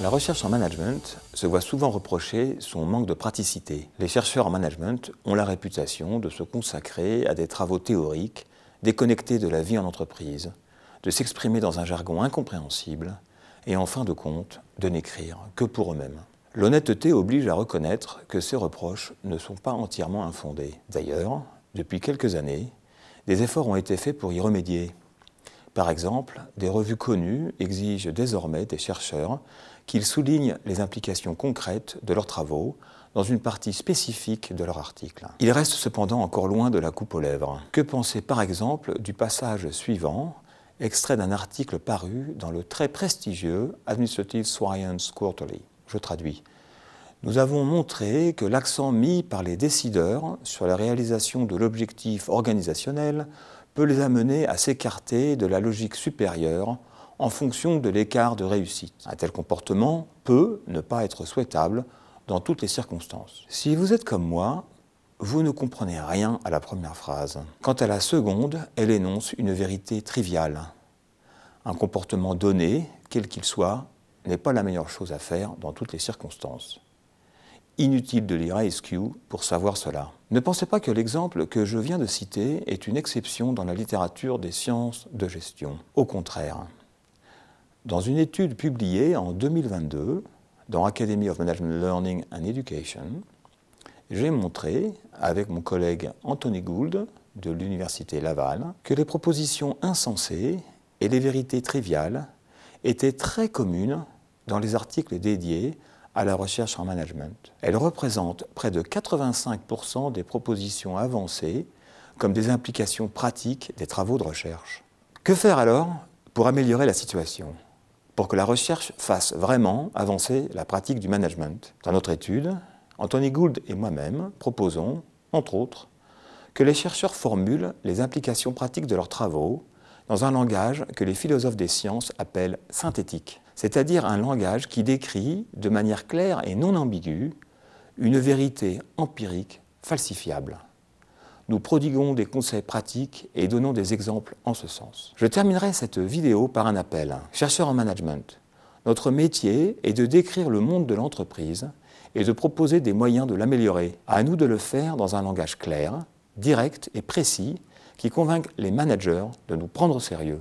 La recherche en management se voit souvent reprocher son manque de praticité. Les chercheurs en management ont la réputation de se consacrer à des travaux théoriques déconnectés de la vie en entreprise, de s'exprimer dans un jargon incompréhensible et en fin de compte de n'écrire que pour eux-mêmes. L'honnêteté oblige à reconnaître que ces reproches ne sont pas entièrement infondés. D'ailleurs, depuis quelques années, des efforts ont été faits pour y remédier. Par exemple, des revues connues exigent désormais des chercheurs qu'ils soulignent les implications concrètes de leurs travaux dans une partie spécifique de leur article. Il reste cependant encore loin de la coupe aux lèvres. Que penser par exemple du passage suivant, extrait d'un article paru dans le très prestigieux Administrative Science Quarterly? Je traduis. Nous avons montré que l'accent mis par les décideurs sur la réalisation de l'objectif organisationnel peut les amener à s'écarter de la logique supérieure en fonction de l'écart de réussite. Un tel comportement peut ne pas être souhaitable dans toutes les circonstances. Si vous êtes comme moi, vous ne comprenez rien à la première phrase. Quant à la seconde, elle énonce une vérité triviale. Un comportement donné, quel qu'il soit, n'est pas la meilleure chose à faire dans toutes les circonstances. Inutile de lire ISQ pour savoir cela. Ne pensez pas que l'exemple que je viens de citer est une exception dans la littérature des sciences de gestion. Au contraire, dans une étude publiée en 2022 dans Academy of Management Learning and Education, j'ai montré, avec mon collègue Anthony Gould de l'Université Laval, que les propositions insensées et les vérités triviales étaient très communes dans les articles dédiés à la recherche en management. Elles représentent près de 85% des propositions avancées comme des implications pratiques des travaux de recherche. Que faire alors pour améliorer la situation? Pour que la recherche fasse vraiment avancer la pratique du management. Dans notre étude, Anthony Gould et moi-même proposons, entre autres, que les chercheurs formulent les implications pratiques de leurs travaux dans un langage que les philosophes des sciences appellent synthétique, c'est-à-dire un langage qui décrit de manière claire et non ambiguë une vérité empirique falsifiable nous prodiguons des conseils pratiques et donnons des exemples en ce sens. Je terminerai cette vidéo par un appel. Chercheurs en management, notre métier est de décrire le monde de l'entreprise et de proposer des moyens de l'améliorer. À nous de le faire dans un langage clair, direct et précis qui convainc les managers de nous prendre au sérieux.